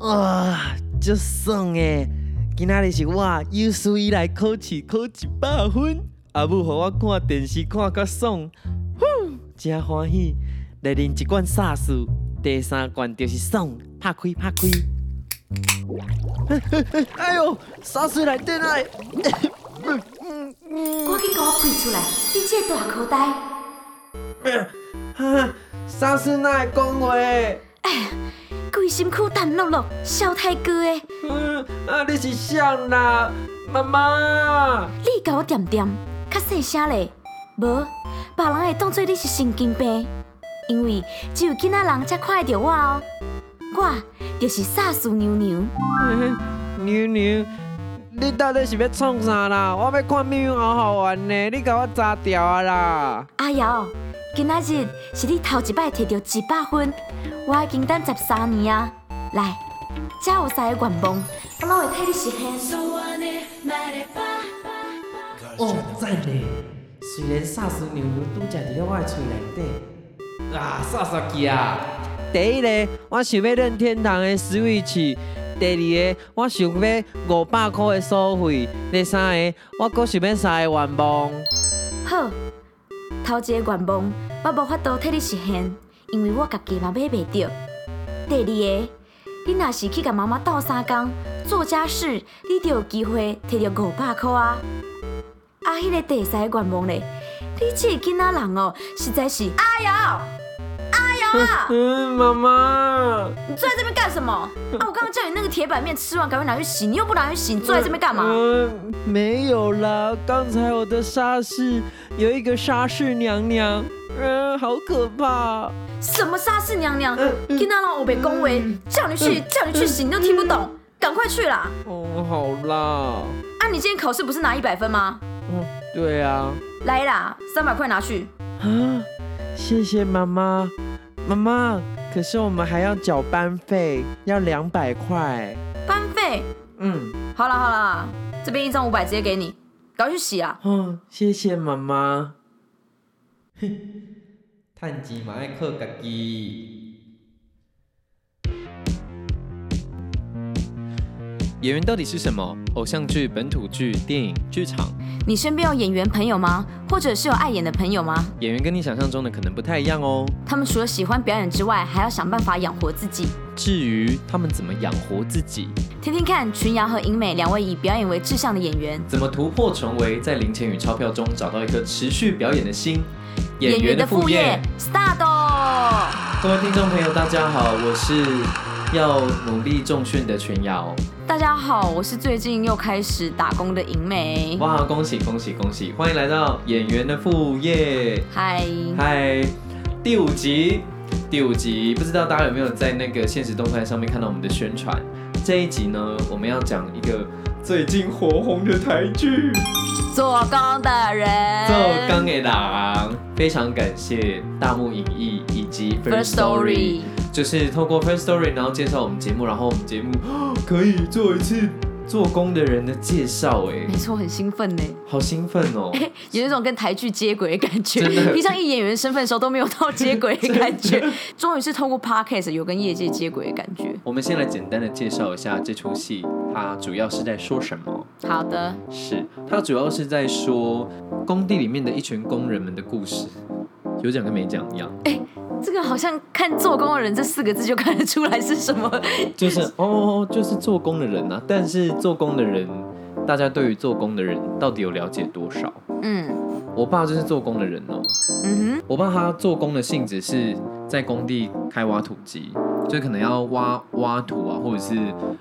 哇，足爽诶！今仔日是我有史以来考试考一百分，阿母互我看电视看甲爽，呼，真欢喜。来啉一罐沙士，第三罐就是爽，拍开拍开。哎呦，沙士来电来！赶紧给我开出来！你这大口袋。哈，沙士哪会讲话？哎呀，规身躯淡落落，笑太哥诶！嗯，啊，你是谁啦，妈妈？你甲我点点，较细声咧，无别人会当做你是神经病，因为只有囡仔人才看得到我哦。我就是萨斯牛牛。牛牛，你到底是要创啥啦？我要看命运好好玩呢，你甲我砸掉啊啦！阿瑶，今仔日是你头一摆摕到一百分，我已经等十三年啊！来，这有三个愿望，我会替你实现。哦，赞呢！虽然萨斯牛牛拄食伫了我的喙内底，啊，煞煞气啊！第一个，我想要任天堂的 Switch；第二个，我想要五百块的收费；第三个，我阁想要三个愿望。好，头一个愿望我无法度替你实现，因为我家己嘛买袂到。第二个，你若是去甲妈妈斗三工做家事，你就有机会摕到五百块啊！啊，迄个第三个愿望咧，你即个囡仔人哦，实在是阿瑶，啊！嗯，妈妈。你坐在这边干什么？啊，我刚刚叫你那个铁板面吃完赶快拿去洗，你又不拿去洗，你坐在这边干嘛？嗯，没有啦，刚才我的沙士有一个沙士娘娘，嗯，好可怕。什么沙士娘娘？囡仔人我被恭维，叫你去叫你去洗，你都听不懂，赶快去啦！哦，好啦。啊，你今天考试不是拿一百分吗？嗯，对啊。来啦，三百块拿去。啊，谢谢妈妈，妈妈。可是我们还要缴班费，要两百块。班费？嗯。好了好了，这边一张五百，直接给你，赶快去洗啊。哦，谢谢妈妈。哼，趁钱嘛爱靠家己。演员到底是什么？偶像剧、本土剧、电影、剧场。你身边有演员朋友吗？或者是有爱演的朋友吗？演员跟你想象中的可能不太一样哦。他们除了喜欢表演之外，还要想办法养活自己。至于他们怎么养活自己，听听看，群瑶和英美两位以表演为志向的演员，怎么突破重围，在零钱与钞票中找到一颗持续表演的心。演员的副业，start！各位听众朋友，大家好，我是要努力重训的群瑶。大家好，我是最近又开始打工的银美。哇，恭喜恭喜恭喜！欢迎来到演员的副业。嗨嗨，第五集，第五集，不知道大家有没有在那个现实动态上面看到我们的宣传？这一集呢，我们要讲一个最近火红的台剧《做工的人》。做工的人，非常感谢大木影艺以及 First Story。就是透过 First Story，然后介绍我们节目，然后我们节目 可以做一次做工的人的介绍，哎，没错，很兴奋呢，好兴奋哦，有那种跟台剧接轨的感觉。平常以演员身份的时候都没有到接轨的 感觉，终于是透过 Podcast 有跟业界接轨的感觉。我们先来简单的介绍一下这出戏，它主要是在说什么？好的，是它主要是在说工地里面的一群工人们的故事，有讲跟没讲一样。哎。这个好像看做工的人这四个字就看得出来是什么，就是哦，就是做工的人啊。但是做工的人，大家对于做工的人到底有了解多少？嗯，我爸就是做工的人哦。嗯哼，我爸他做工的性质是在工地开挖土机，就可能要挖挖土啊，或者是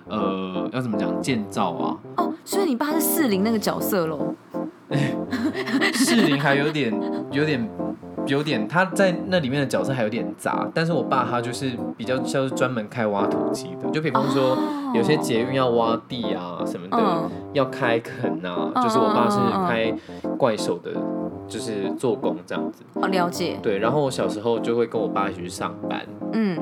呃要怎么讲建造啊。哦，所以你爸是四零那个角色喽？四零还有点有点。有点，他在那里面的角色还有点杂，但是我爸他就是比较像是专门开挖土机的，就比方说有些捷运要挖地啊什么的，要开垦啊，就是我爸是开怪手的，就是做工这样子。哦，了解。对，然后我小时候就会跟我爸一起去上班，嗯，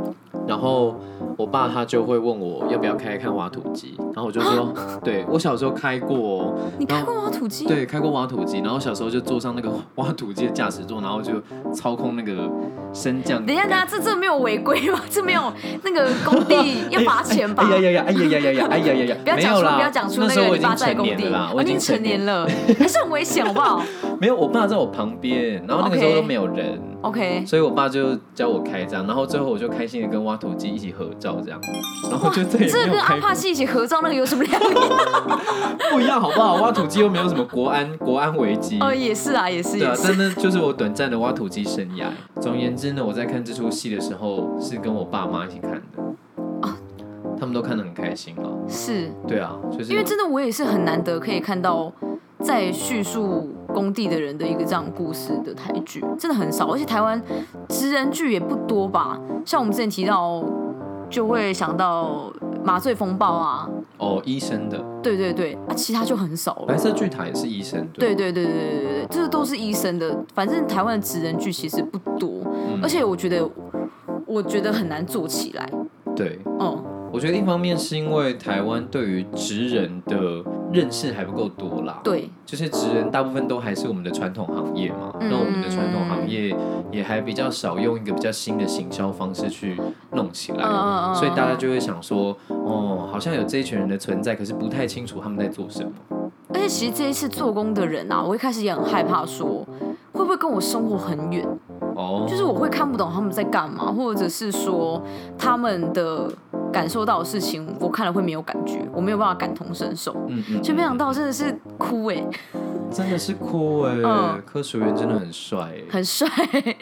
然后。我爸他就会问我要不要开看挖土机，然后我就说，对我小时候开过哦，你开过挖土机？对，开过挖土机，然后小时候就坐上那个 挖土机的驾驶座，然后就操控那个升降。等一下，大家，这这没有违规吗？这没有那个工地要罚钱吧？哎呀呀呀！哎呀呀呀呀！哎呀呀呀！不要讲出，不要讲出那个我已经在工地了，我已经成年了，还是很危险，好不好？没有，我爸在我旁边，然后那个时候都没有人，OK，所以我爸就教我开这样，然后最后我就开心的跟挖土机一起合照这样，然后就这这跟阿帕西一起合照那个有什么两样？不一样好不好？挖土机又没有什么国安 国安危机哦，也是啊，也是，对啊，但那就是我短暂的挖土机生涯。总而言之呢，我在看这出戏的时候是跟我爸妈一起看的啊，他们都看得很开心啊，是，对啊，就是因为真的我也是很难得可以看到在叙述。工地的人的一个这样故事的台剧真的很少，而且台湾职人剧也不多吧？像我们之前提到，就会想到麻醉风暴啊，哦，医生的，对对对，啊，其他就很少了。白色巨塔也是医生，对对对对对对对，这都是医生的。反正台湾的职人剧其实不多，而且我觉得，我觉得很难做起来。对，嗯。我觉得一方面是因为台湾对于职人的认识还不够多啦，对，就是职人大部分都还是我们的传统行业嘛，那我们的传统行业也还比较少用一个比较新的行销方式去弄起来，所以大家就会想说，哦，好像有这一群人的存在，可是不太清楚他们在做什么。而且其实这一次做工的人啊，我一开始也很害怕，说会不会跟我生活很远，哦，就是我会看不懂他们在干嘛，或者是说他们的。感受到的事情，我看了会没有感觉，我没有办法感同身受。嗯嗯，就没想到真的是哭哎，真的是哭哎。柯淑媛真的很帅，很帅。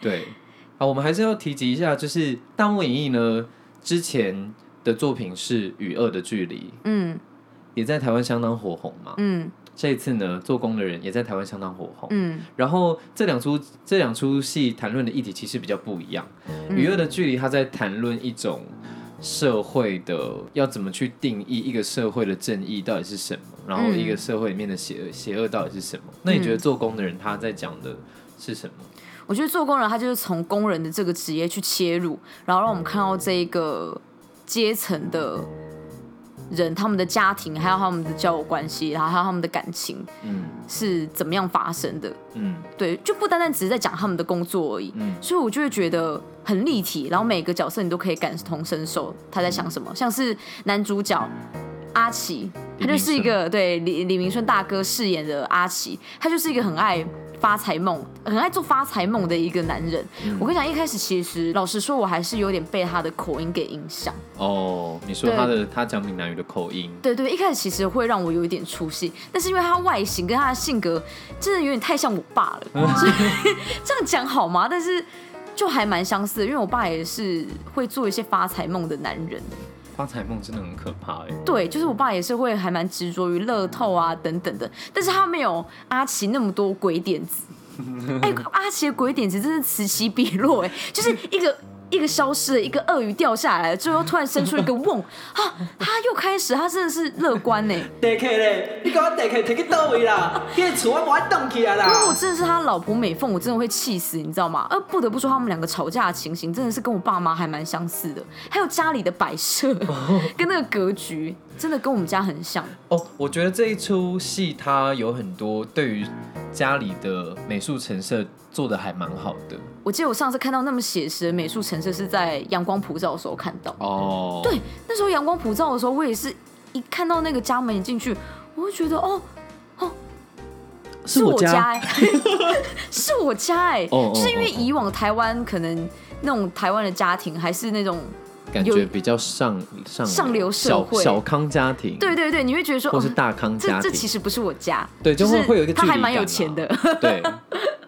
对，好，我们还是要提及一下，就是《大漠影义》呢，之前的作品是《与恶的距离》，嗯，也在台湾相当火红嘛。嗯，这一次呢，做工的人也在台湾相当火红。嗯，然后这两出这两出戏谈论的议题其实比较不一样，《与恶的距离》它在谈论一种。社会的要怎么去定义一个社会的正义到底是什么？然后一个社会里面的邪恶邪恶到底是什么？那你觉得做工的人他在讲的是什么？我觉得做工人他就是从工人的这个职业去切入，然后让我们看到这一个阶层的。人他们的家庭，还有他们的交友关系，然后还有他们的感情，嗯，是怎么样发生的？嗯，对，就不单单只是在讲他们的工作而已。嗯，所以我就会觉得很立体，然后每个角色你都可以感同身受他在想什么。像是男主角阿奇，他就是一个对李李明顺大哥饰演的阿奇，他就是一个很爱。发财梦，很爱做发财梦的一个男人。我跟你讲，一开始其实老实说，我还是有点被他的口音给影响。哦，你说他的他讲闽南语的口音？对对，一开始其实会让我有一点出戏，但是因为他外形跟他的性格真的有点太像我爸了，所以这样讲好吗？但是就还蛮相似的，因为我爸也是会做一些发财梦的男人。发财梦真的很可怕哎。对，就是我爸也是会还蛮执着于乐透啊等等的，但是他没有阿奇那么多鬼点子。哎，阿奇的鬼点子真是此起彼落哎，就是一个。一个消失了，一个鳄鱼掉下来了，最后突然生出一个瓮，啊，他又开始，他真的是乐观呢。地客嘞，你给我地客提去倒位啦？那厝我不动起来啦。如果真的是他老婆美凤，我真的会气死，你知道吗？而不得不说，他们两个吵架的情形真的是跟我爸妈还蛮相似的，还有家里的摆设跟那个格局。真的跟我们家很像哦。我觉得这一出戏它有很多对于家里的美术陈设做的还蛮好的。我记得我上次看到那么写实的美术陈设是在阳光普照的时候看到。哦。对，那时候阳光普照的时候，我也是一看到那个家门一进去，我会觉得哦哦，是我家哎，是我家 哎，是因为以往台湾可能那种台湾的家庭还是那种。感觉比较上上上流社会小康家庭，对对对，你会觉得说，或是大康家庭，这其实不是我家，对，就会会有一个他还蛮有钱的，对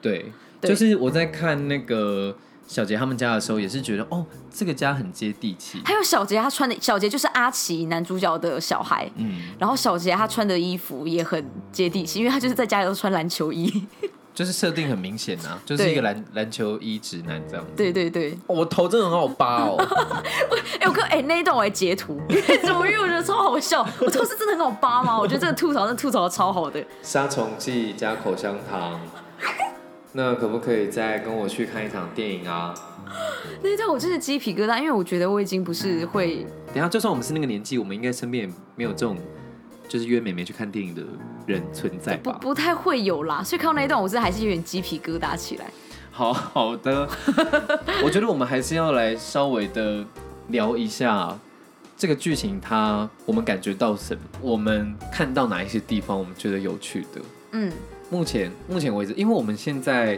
对，就是我在看那个小杰他们家的时候，也是觉得哦，这个家很接地气。还有小杰他穿的小杰就是阿奇男主角的小孩，嗯，然后小杰他穿的衣服也很接地气，因为他就是在家里都穿篮球衣。就是设定很明显呐，就是一个篮篮球衣直男这样。对对对，我头真的很好扒哦。哎，我哥，哎，那一段我还截图，怎么？因为我觉得超好笑。我头是真的很好扒吗？我觉得这个吐槽，真的吐槽的超好的。杀虫剂加口香糖，那可不可以再跟我去看一场电影啊？那一段我真的鸡皮疙瘩，因为我觉得我已经不是会等一下，就算我们是那个年纪，我们应该身边也没有这种就是约妹妹去看电影的人存在吧？不不太会有啦，所以看到那一段，我真的还是有点鸡皮疙瘩起来。好好的，我觉得我们还是要来稍微的聊一下这个剧情，它我们感觉到什么？我们看到哪一些地方我们觉得有趣的？嗯，目前目前为止，因为我们现在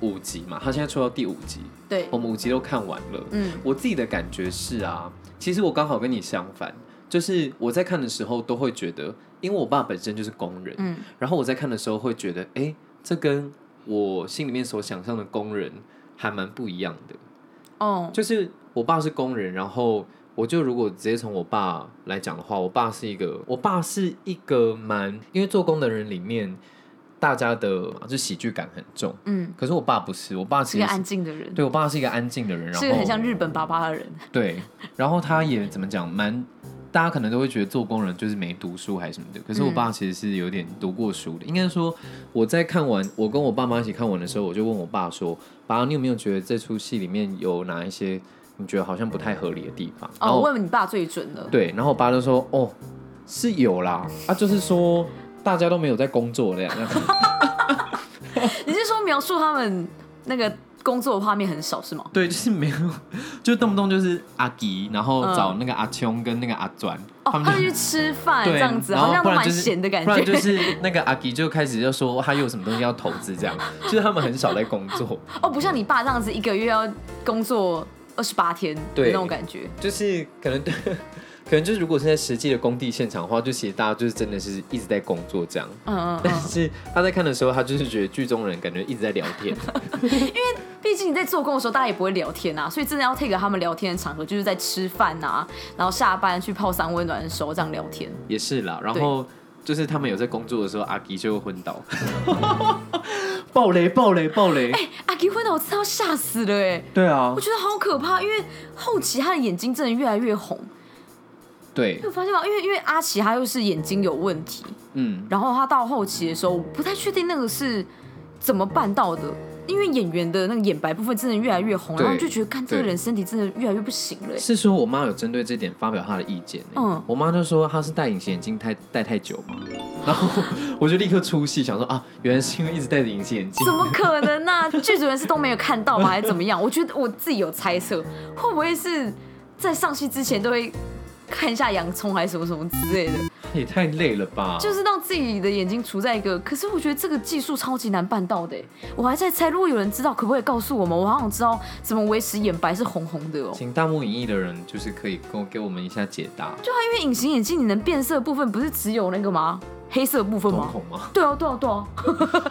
五集嘛，他现在出到第五集，对我，们五集都看完了。嗯我自己的感觉是啊，其实我刚好跟你相反，就是我在看的时候都会觉得，因为我爸本身就是工人，嗯。然后我在看的时候会觉得，哎、这跟我心里面所想象的工人还蛮不一样的。哦，就是我爸是工人，然后我就如果直接从我爸来讲的话，我爸是一个，我爸是一个蛮，因为做工的人里面，大家的就喜剧感很重，嗯，可是我爸不是，我爸是一个安静的人，对我爸是一个安静的人，然后很像日本爸爸的人。对，然后他也怎么讲，蛮大家可能都会觉得做工人就是没读书还是什么的，可是我爸其实是有点读过书的。应该说，我在看完，我跟我爸妈一起看完的时候，我就问我爸说：“爸，你有没有觉得这出戏里面有哪一些你觉得好像不太合理的地方？”然哦，后我问你爸最准了。对，然后我爸就说：“哦，是有啦，啊，就是说大家都没有在工作的样。” 你是说描述他们那个工作的画面很少是吗？对，就是没有，就动不动就是阿吉，然后嗯找那个阿琼跟那个阿转，哦，他们去吃饭对，这样子，好像都蛮闲的感不然就。是那个阿吉就开始就说他有什么东西要投资，这样，就是他们很少在工作，哦，不像你爸这样子，一个月要工作二十八天那种感觉。就是可能对，可能就是如果是在实际的工地现场的话，就其实大家就是真的是一直在工作这样，嗯嗯但嗯，是他在看的时候，他就是觉得剧中人感觉一直在聊天，因为毕竟你在做工的时候，大家也不会聊天啊，所以真的要 take 他们聊天的场合，就是在吃饭啊，然后下班去泡三温暖的时候这样聊天。也是啦，然后。就是他们有在工作的时候，阿吉就会昏倒，暴雷暴雷暴雷！哎阿吉昏倒，我真的要吓死了哎！对啊我，觉得好可怕，因为后期他的眼睛真的越来越红，对你，有发现吗？因为因为阿奇他又是眼睛有问题，嗯，然后他到后期的时候，我不太确定那个是怎么办到的，因为演员的那个眼白部分真的越来越红，然后就觉得，看这个人身体真的越来越不行了欸。是说我妈有针对这点发表她的意见、欸。嗯我妈就说她是戴隐形眼镜太戴太久嘛，然后 我就立刻出戏，想说啊，原来是因为一直戴着隐形眼镜怎。么可能呢、啊？剧组人是都没有看到吗？还是怎么样？我觉得我自己有猜测，会不会是在上戏之前都会看一下洋葱，还是什么什么之类的，也太累了吧？就是让自己的眼睛处在一个。可是我觉得这个技术超级难办到的欸，我还在猜，如果有人知道，可不可以告诉我们？我好想知道怎么维持眼白是红红的哦。请大幕影艺的人就是可以给我给我们一下解答。就他，因为隐形眼镜你能变色的部分不是只有那个吗？黑色的部分吗？瞳孔吗？对啊，对啊，对啊。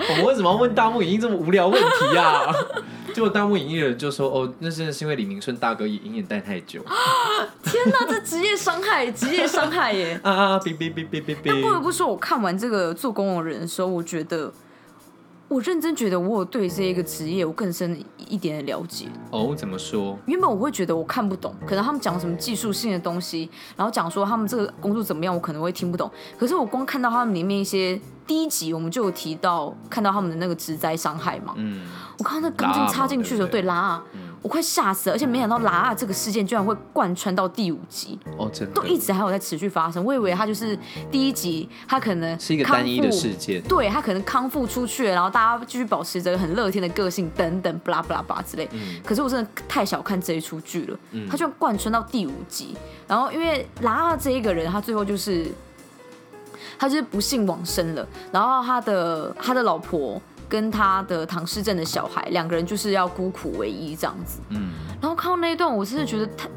我们为什么要问大幕影音这么无聊问题啊？结果大幕影音的人就说：“哦，那真的是因为李明顺大哥隐眼戴太久。天哪，这职业伤害，职业伤害耶！啊啊！哔哔哔哔哔但不得。不说，我看完这个做工的人的时候，我觉得，我认真觉得我有对这一个职业有更深一点的了解。哦，怎么说？原本我会觉得我看不懂，可能他们讲什么技术性的东西，然后讲说他们这个工作怎么样，我可能会听不懂。可是我光看到他们里面一些第一集，我们就有提到看到他们的那个职灾伤害嘛，嗯，我看到那钢筋插进去的时候，对拉啊，我快吓死了，而且没想到拉啊这个事件居然会贯穿到第五集。哦，真的都一直还有在持续发生。我以为他就是第一集，他可能是一个康单一的事件。对他可能康复出去了，然后大家继续保持着很乐天的个性等等，巴拉巴拉巴拉之类。嗯可是我真的太小看这一出剧了，嗯他居然贯穿到第五集。然后因为拉拉这一个人，他最后就是他就是不幸往生了，然后他的他的老婆。跟他的唐氏症的小孩两个人就是要孤苦为依这样子，嗯，然后看到那一段，我真的觉得太，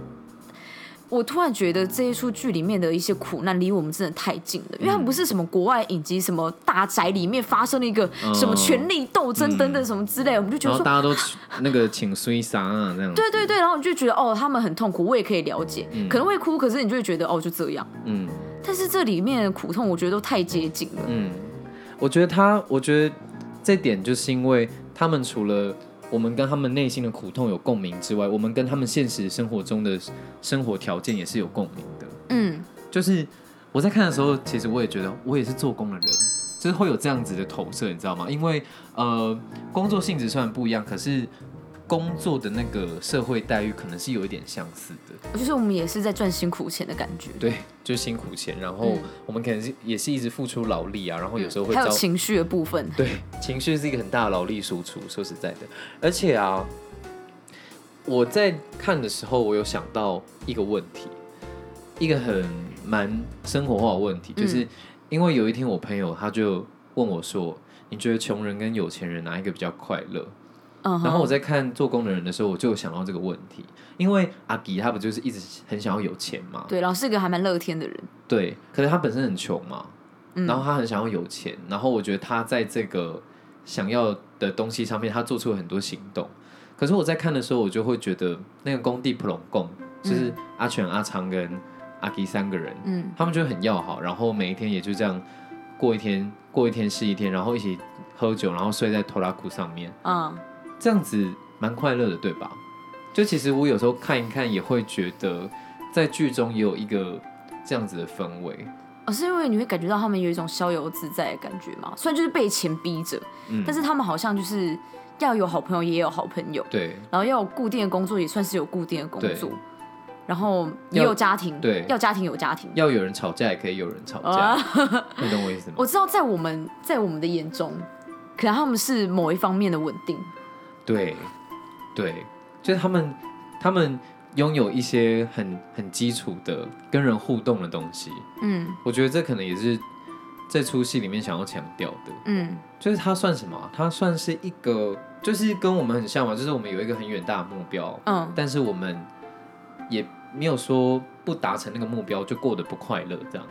我突然觉得这一出剧里面的一些苦难离我们真的太近了，因为它不是什么国外影集，什么大宅里面发生了一个什么权力斗争等等什么之类，我们就觉得说。大家都那个请虽杀啊这样。对对对，然后你就觉得哦，他们很痛苦，我也可以了解，可能会哭，可是你就会觉得哦，就这样。嗯但是这里面的苦痛，我觉得都太接近了。嗯，我觉得他，我觉得这点就是因为他们除了我们跟他们内心的苦痛有共鸣之外，我们跟他们现实生活中的生活条件也是有共鸣的。嗯，就是我在看的时候，其实我也觉得我也是做工的人，就是会有这样子的投射，你知道吗？因为呃，工作性质虽然不一样，可是工作的那个社会待遇可能是有一点相似的。就是我们也是在赚辛苦钱的感觉，对，就是辛苦钱，然后嗯我们可能是也是一直付出劳力啊，然后有时候会还有情绪的部分，对，情绪是一个很大的劳力输出。说实在的，而且啊，我在看的时候，我有想到一个问题，一个很蛮生活化的问题，就是嗯因为有一天我朋友他就问我说：“你觉得穷人跟有钱人哪一个比较快乐？”嗯，然后我在看做工的人的时候，我就有想到这个问题，因为阿吉他不就是一直很想要有钱嘛？对，老是一个还蛮乐天的人，对，可是他本身很穷嘛，嗯。然后他很想要有钱，然后我觉得他在这个想要的东西上面，他做出了很多行动。可是我在看的时候，我就会觉得那个工地普隆贡就是阿全、阿昌跟阿吉三个人，嗯。他们就很要好，然后每一天也就这样过一天，过一天是一天，然后一起喝酒，然后睡在拖拉库上面，嗯，这样子蛮快乐的，对吧？就其实我有时候看一看，也会觉得在剧中也有一个这样子的氛围。哦，是因为你会感觉到他们有一种逍遥自在的感觉嘛？虽然就是被钱逼着，嗯，但是他们好像就是要有好朋友，也有好朋友，对然后要有固定的工作，也算是有固定的工对作，然后也有家庭，对要家庭有家庭。要有人吵架，也可以有人吵架，啊，你懂我意思吗？我知道在我们在我们的眼中，可能他们是某一方面的稳定，对，对，就是他们，他们拥有一些很很基础的跟人互动的东西。嗯。我觉得这可能也是这出戏里面想要强调的，嗯。就是它算什么啊？它算是一个，就是跟我们很像嘛，就是我们有一个很远大的目标，嗯，但是我们也没有说不达成那个目标就过得不快乐，这样，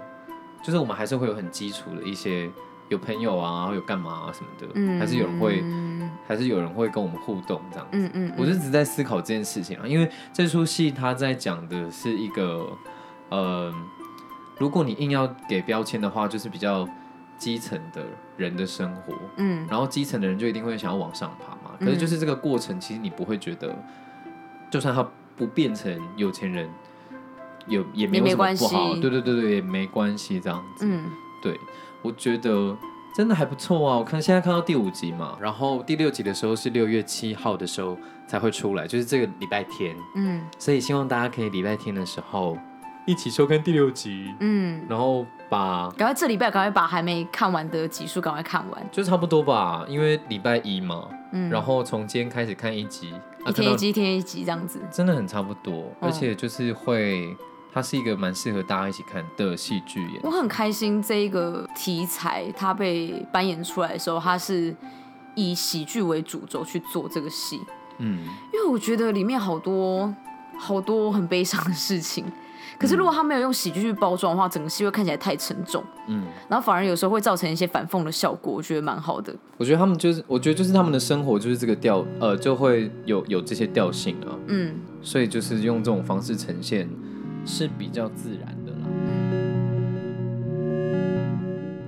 就是我们还是会有很基础的一些有朋友啊，有干嘛啊什么的，嗯还是有人会，嗯还是有人会跟我们互动这样子。嗯嗯，我就只是在思考这件事情啊，因为这出戏他在讲的是一个，呃，如果你硬要给标签的话，就是比较基层的人的生活，嗯然后基层的人就一定会想要往上爬嘛。可是就是这个过程，其实你不会觉得，就算他不变成有钱人，有也没有什么不好，对对对对，也没关系这样子。嗯对，我觉得真的还不错啊。我看现在看到第五集嘛，然后第六集的时候是六月七号的时候才会出来，就是这个礼拜天，嗯所以希望大家可以礼拜天的时候一起收看第六集，嗯，然后把赶快这礼拜赶快把还没看完的集数赶快看完，就差不多吧，因为礼拜一嘛，嗯，然后从今天开始看一集，啊一天一集，一天一集这样子，真的很差不多，嗯而且就是会。它是一个蛮适合大家一起看的戏剧耶。我很开心这一个题材它被扮演出来的时候，它是以喜剧为主轴去做这个戏，嗯，因为我觉得里面好多好多很悲伤的事情。可是如果他没有用喜剧去包装的话，整个戏会看起来太沉重，嗯，然后反而有时候会造成一些反讽的效果，我觉得蛮好的。我觉得他们就是，我觉得就是他们的生活就是这个调，呃，就会有有这些调性啊，嗯所以就是用这种方式呈现是比较自然的啦。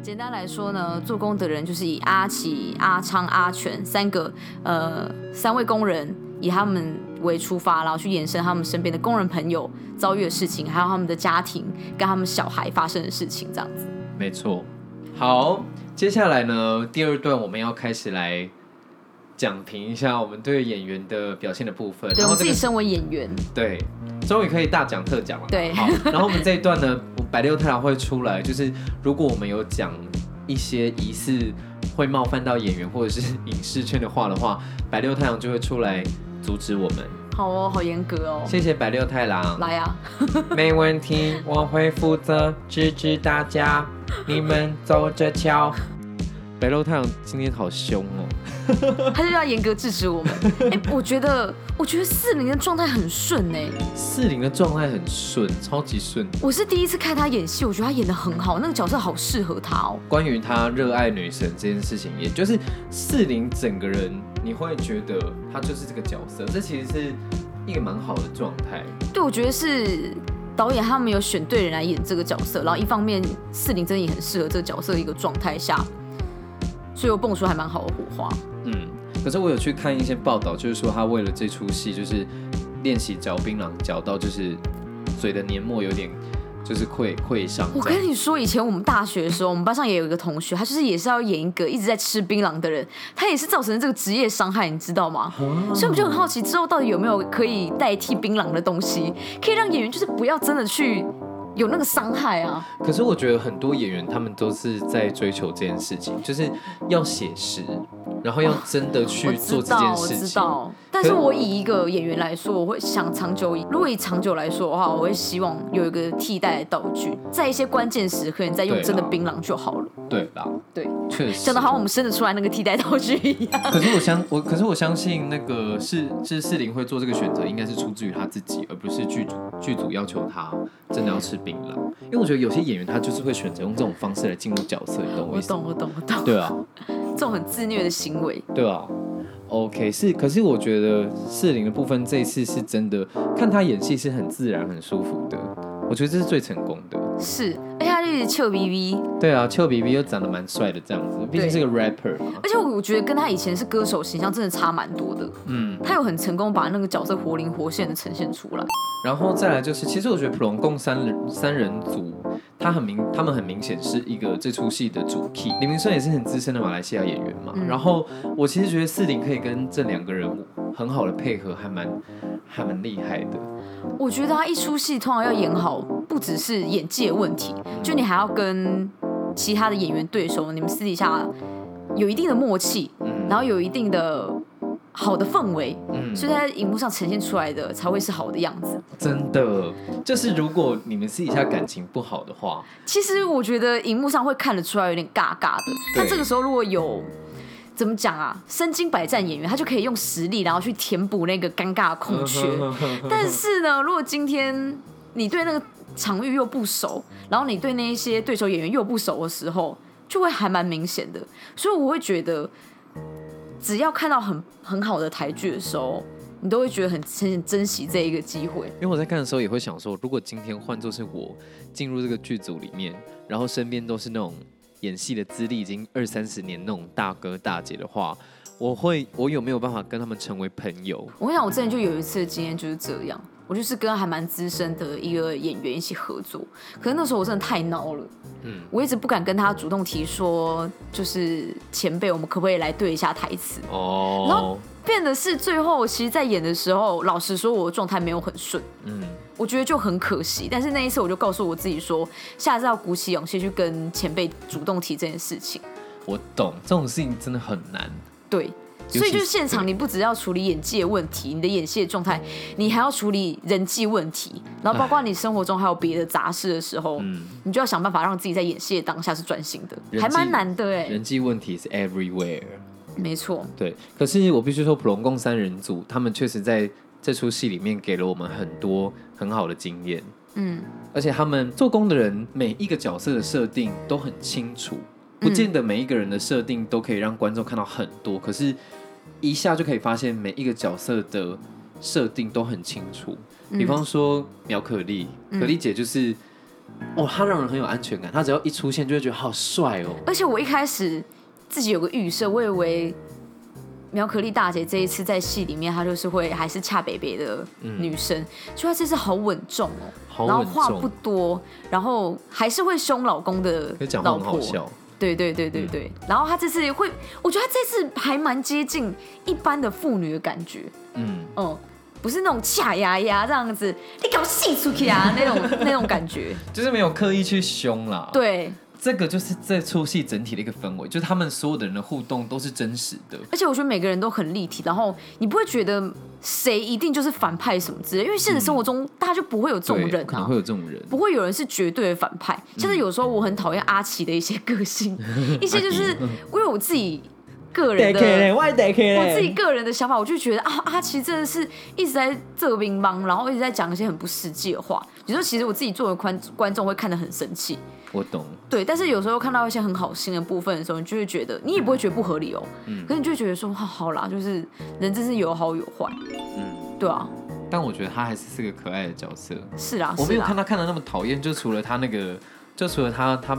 简单来说呢，做工的人就是以阿奇、阿昌、阿全三个呃三位工人，以他们为出发，然后去延伸他们身边的工人朋友遭遇的事情，还有他们的家庭跟他们小孩发生的事情，这样子。没错。好，接下来呢，第二段我们要开始来讲评一下我们对演员的表现的部分。对，然后这个我自己身为演员，对，终于可以大讲特讲了。对好，然后我们这一段呢，白六太郎会出来，就是如果我们有讲一些疑似会冒犯到演员或者是影视圈的话的话，百六太郎就会出来阻止我们。好哦，好严格哦。谢谢白六太郎，来啊，没问题，我会负责支持大家，你们走着瞧。百六太阳今天好凶哦，他就要严格制止我们。哎、我觉得，我觉得四零的状态很顺哎、四零的状态很顺，超级顺。我是第一次看他演戏，我觉得他演的很好，那个角色好适合他哦。关于他热爱女神这件事情，也就是四零整个人，你会觉得他就是这个角色，这其实是一个蛮好的状态。对，我觉得是导演他们有选对人来演这个角色，然后一方面四零真的也很适合这个角色的一个状态下，所以我蹦出还蛮好的火花。嗯，可是我有去看一些报道，就是说他为了这出戏，就是练习嚼槟榔，嚼到就是嘴的黏膜有点就是溃溃伤我。跟你说，以前我们大学的时候，我们班上也有一个同学，他就是也是要演一个一直在吃槟榔的人，他也是造成这个职业伤害，你知道吗？所以我们就很好奇，之后到底有没有可以代替槟榔的东西，可以让演员就是不要真的去有那个伤害啊？可是我觉得很多演员他们都是在追求这件事情，就是要写实，然后要真的去做这件我事情。知道。但是我以一个演员来说，我会想长久以，如果以长久来说的话，我会希望有一个替代的道具，在一些关键时刻，你再用真的槟榔就好了。对啦，对，确实。讲的好像我们生得出来那个替代道具一样。可是我相我，可是我相信那个是是四零会做这个选择，应该是出自于他自己，而不是剧组剧组要求他真的要吃槟榔。因为我觉得有些演员他就是会选择用这种方式来进入角色，你懂我意思吗？我懂，我懂，我懂。对啊，这种很自虐的行为，对啊。OK，是，可是我觉得适龄的部分这一次是真的，看他演戏是很自然、很舒服的，我觉得这是最成功的。是，而且他就一直臭逼逼，对啊，邱 bb 又长得蛮帅的，这样子，毕竟是个 rapper 嘛。而且我觉得跟他以前是歌手形象真的差蛮多的。嗯，他有很成功把那个角色活灵活现的呈现出来。然后再来就是，其实我觉得普龙共三人三人组，他很明，他们很明显是一个这出戏的主 key。李明顺也是很资深的马来西亚演员嘛。嗯然后我其实觉得四零可以跟这两个人很好的配合，还蛮还蛮厉害的。我觉得他一出戏通常要演好，不只是演技的问题，就你还要跟其他的演员对手，你们私底下有一定的默契，嗯。然后有一定的好的氛围，嗯，所以在荧幕上呈现出来的才会是好的样子。真的就是如果你们私底下感情不好的话，其实我觉得荧幕上会看得出来有点尬尬的，那这个时候如果有怎么讲啊，身经百战演员，他就可以用实力，然后去填补那个尴尬的空缺。但是呢，如果今天你对那个场域又不熟，然后你对那一些对手演员又不熟的时候，就会还蛮明显的。所以我会觉得，只要看到很很好的台剧的时候，你都会觉得很很珍惜这一个机会。因为我在看的时候也会想说，如果今天换作是我进入这个剧组里面，然后身边都是那种演戏的资历已经二三十年那种大哥大姐的话，我会我有没有办法跟他们成为朋友？我跟你讲，我之前就有一次的经验就是这样，我就是跟还蛮资深的一个演员一起合作，可是那时候我真的太孬了，嗯我一直不敢跟他主动提说，就是前辈，我们可不可以来对一下台词？哦然哦后，变的是最后，其实，在演的时候，老实说，我的状态没有很顺，嗯，我觉得就很可惜。但是那一次，我就告诉我自己说，下次要鼓起勇气去跟前辈主动提这件事情。我懂，这种事情真的很难。对，所以就是现场，你不只要处理演技的问题，你的演戏的状态，你还要处理人际问题，然后包括你生活中还有别的杂事的时候，嗯，你就要想办法让自己在演戏的当下是专心的，还蛮难的哎。人际问题是 everywhere。没错，对，可是我必须说，普龙共三人组他们确实在这出戏里面给了我们很多很好的经验，嗯，而且他们做工的人每一个角色的设定都很清楚，不见得每一个人的设定都可以让观众看到很多，可是一下就可以发现每一个角色的设定都很清楚。比方说苗可丽，可丽姐就是。哦，她让人很有安全感。她只要一出现，就会觉得好帅哦。而且我一开始自己有个预设，我以为苗可丽大姐这一次在戏里面，她就是会还是恰北北的女生，就她这次好稳重哦，然后好稳重话不多，然后还是会凶老公的老婆，很好笑。对对对对对，然后她这次会，我觉得她这次还蛮接近一般的妇女的感觉，嗯，嗯。不是那种恰牙牙这样子，你搞我戏出去啊那种那种感觉，就是没有刻意去凶啦。，对，这个就是这出戏整体的一个氛围，就是他们所有的人的互动都是真实的。而且我觉得每个人都很立体，然后你不会觉得谁一定就是反派什么之类，因为现实生活中大家就不会有这种，人啊可能会，有这种人。不会有人是绝对的反派。甚至有时候我很讨厌阿奇的一些个性，一些就是因为我自己个人的。我自己个人的想法，我就觉得啊，阿奇真的是一直在这乒乓，然后一直在讲一些很不实际的话。有时候其实我自己作为观观众会看得很生气，我懂，对。但是有时候看到一些很好心的部分的时候，你就会觉得你也不会觉得不合理哦，嗯可是你就会觉得说，好，好啦，就是人真是有好有坏，嗯，对啊，但我觉得他还是是个可爱的角色。是啊，我没有看他看的那么讨厌，就除了他那个，就除了他他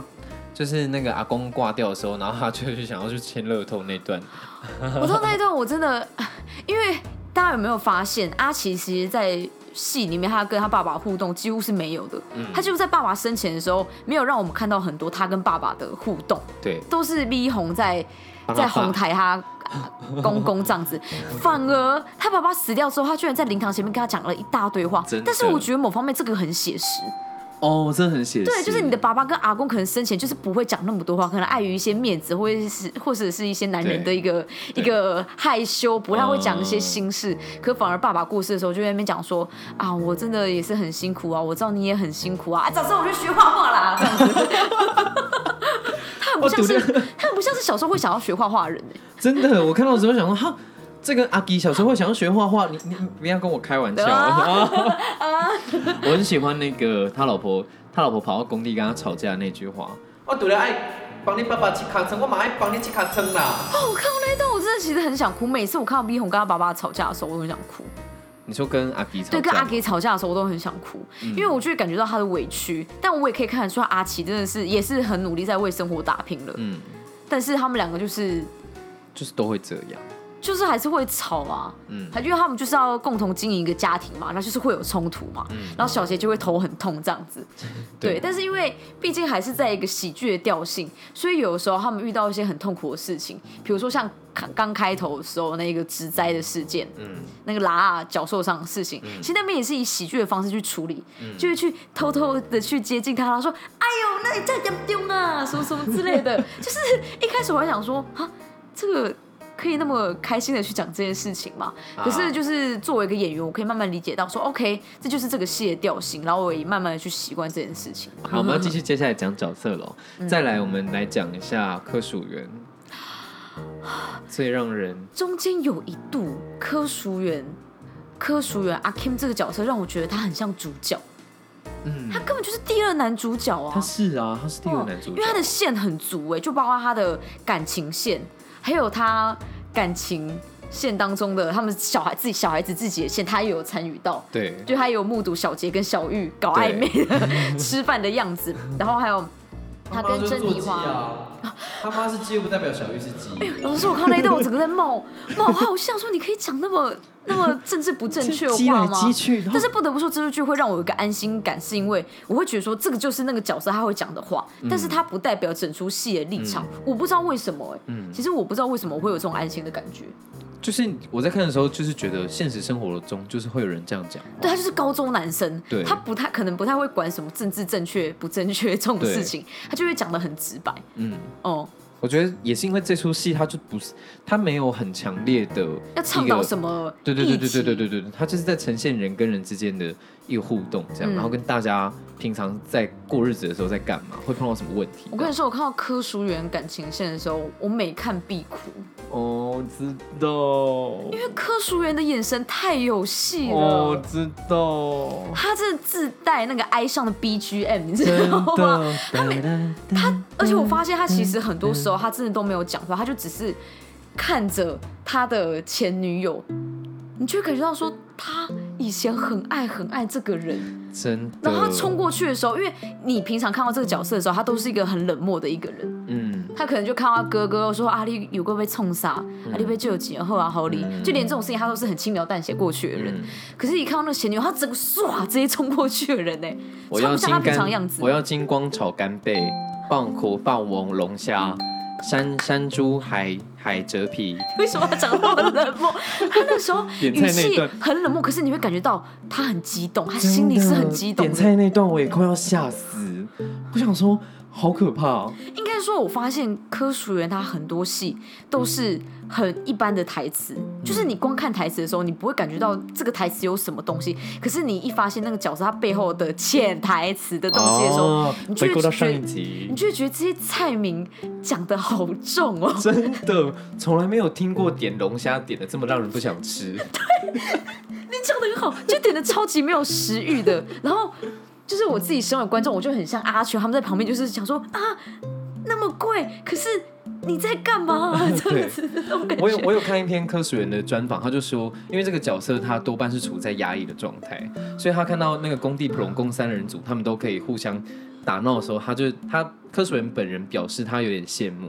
就是那个阿公挂掉的时候，然后他就去想要去签乐透那段。我到那一段我真的，因为大家有没有发现，阿奇其实，在戏里面他跟他爸爸互动几乎是没有的，嗯。他几乎在爸爸生前的时候没有让我们看到很多他跟爸爸的互动，对，都是李红在在哄抬他公公这样子，反而他爸爸死掉之后，他居然在灵堂前面跟他讲了一大堆话，但是我觉得某方面这个很写实，哦，真的很写实。对，就是你的爸爸跟阿公可能生前就是不会讲那么多话，可能碍于一些面子，或者是或者是一些男人的一个一个害羞，不太会讲一些心事。可反而爸爸过世的时候，就在那边讲说啊，我真的也是很辛苦啊，我知道你也很辛苦啊，啊早知道我就学画画啦，这样子。他很不像是他很不像是小时候会想要学画画的人哎、真的，我看到之后想说，哈，这个阿基小时候会想要学画画，你你你不要跟我开玩笑。啊 我很喜欢那个他老婆，他老婆跑到工地跟他吵架那句话。我除了爱帮你爸爸吃卡称，我嘛爱帮你吃卡称啦。哦，我看到那一段，我真的其实很想哭。每次我看到 B 红跟他爸爸吵架的时候，我都很想哭。你说跟阿吉吵架？对，跟阿吉吵架的时候，我都很想哭，因为我就会感觉到他的委屈。但我也可以看得出，阿奇真的是也是很努力在为生活打拼了。嗯，但是他们两个就是就是都会这样。就是还是会吵啊，嗯。他因为他们就是要共同经营一个家庭嘛，那就是会有冲突嘛，然后小杰就会头很痛这样子，对，对。但是因为毕竟还是在一个喜剧的调性，所以有的时候他们遇到一些很痛苦的事情，比如说像刚刚开头的时候那个植栽的事件，嗯，那个拉啊脚受伤的事情，其实那边也是以喜剧的方式去处理，嗯。就是去偷偷的去接近他，然后说：“哎呦，那你在丢丢啊，什么什么之类的。”就是一开始我还想说啊，这个可以那么开心的去讲这件事情嘛？啊可是就是作为一个演员，我可以慢慢理解到说，OK，这就是这个戏的调性，然后我也慢慢的去习惯这件事情。好，我们要继续接下来讲角色喽。嗯再来，我们来讲一下柯淑媛，最让人中间有一度柯淑媛，柯淑媛阿 Kim 这个角色让我觉得他很像主角，嗯他，根本就是第二男主角啊。他是啊，他是第二男主角，因为他的线很足哎，就包括他的感情线，还有他感情线当中的他们小孩自己小孩子自己的线，他也有参与到。对就他也有目睹小杰跟小玉搞暧昧的 吃饭的样子，然后还有他跟珍妮花。啊，他妈是鸡又不代表小玉是鸡。老实说，我看到那一段，我整个在冒冒汗。我心想说，你可以讲那么那么政治不正确的话吗？但是不得不说，这部剧会让我有一个安心感，是因为我会觉得说，这个就是那个角色他会讲的话，但是他不代表整出戏的立场。我不知道为什么、哎、嗯其实我不知道为什么我会有这种安心的感觉。就是我在看的时候，就是觉得现实生活中就是会有人这样讲，对他就是高中男生，对。他不太可能不太会管什么政治正确不正确这种事情，他就会讲的很直白。嗯，哦、我觉得也是因为这出戏，他就不是，他没有很强烈的要倡导什么对对对对对对对对他，就是在呈现人跟人之间的一个互动，这样，嗯。然后跟大家平常在过日子的时候在干嘛，会碰到什么问题？我跟你说，我看到柯淑媛感情线的时候，我每看必哭，哦，知道，因为柯淑媛的眼神太有戏了。哦，知道，他真的自带那个哀伤的 BGM，你知道吗？的，他，而且我发现他其实很多时候他真的都没有讲话，他就只是看着他的前女友，你就会感觉到说他以前很爱很爱这个人，真的，然后他冲过去的时候，因为你平常看到这个角色的时候，他都是一个很冷漠的一个人，嗯，他可能就看到他哥哥说阿丽有个被冲杀，阿丽被救急，然后啊好里，就连这种事情他都是很轻描淡写过去的人。嗯。可是，一看到那个前女友，他整个唰直接冲过去的人呢，我不像他平常样子。我要金光炒干贝，棒口霸王龙虾，山山猪海海蜇皮，为什么长得那么冷漠？他那时候语气很冷漠，可是你会感觉到他很激动，他心里是很激动点。菜那段我也快要吓死，我想说好可怕、哦，应该说，我发现科淑媛她很多戏都是很一般的台词，就是你光看台词的时候，你不会感觉到这个台词有什么东西。可是你一发现那个角色他背后的潜台词的东西的时候，哦你就会到上一觉得集你，就会觉得这些菜名讲的好重哦。真的从来没有听过点龙虾点的这么让人不想吃。对你讲的很好，就点的超级没有食欲的。然后就是我自己身为观众，我就很像阿全，他们在旁边就是想说啊，那么贵，可是你在干嘛、这样子种感觉。我有我有看一篇科学员的专访，他就说，因为这个角色他多半是处在压抑的状态，所以他看到那个工地普龙宫三人组，他们都可以互相打闹的时候，他就他柯楚元本人表示他有点羡慕，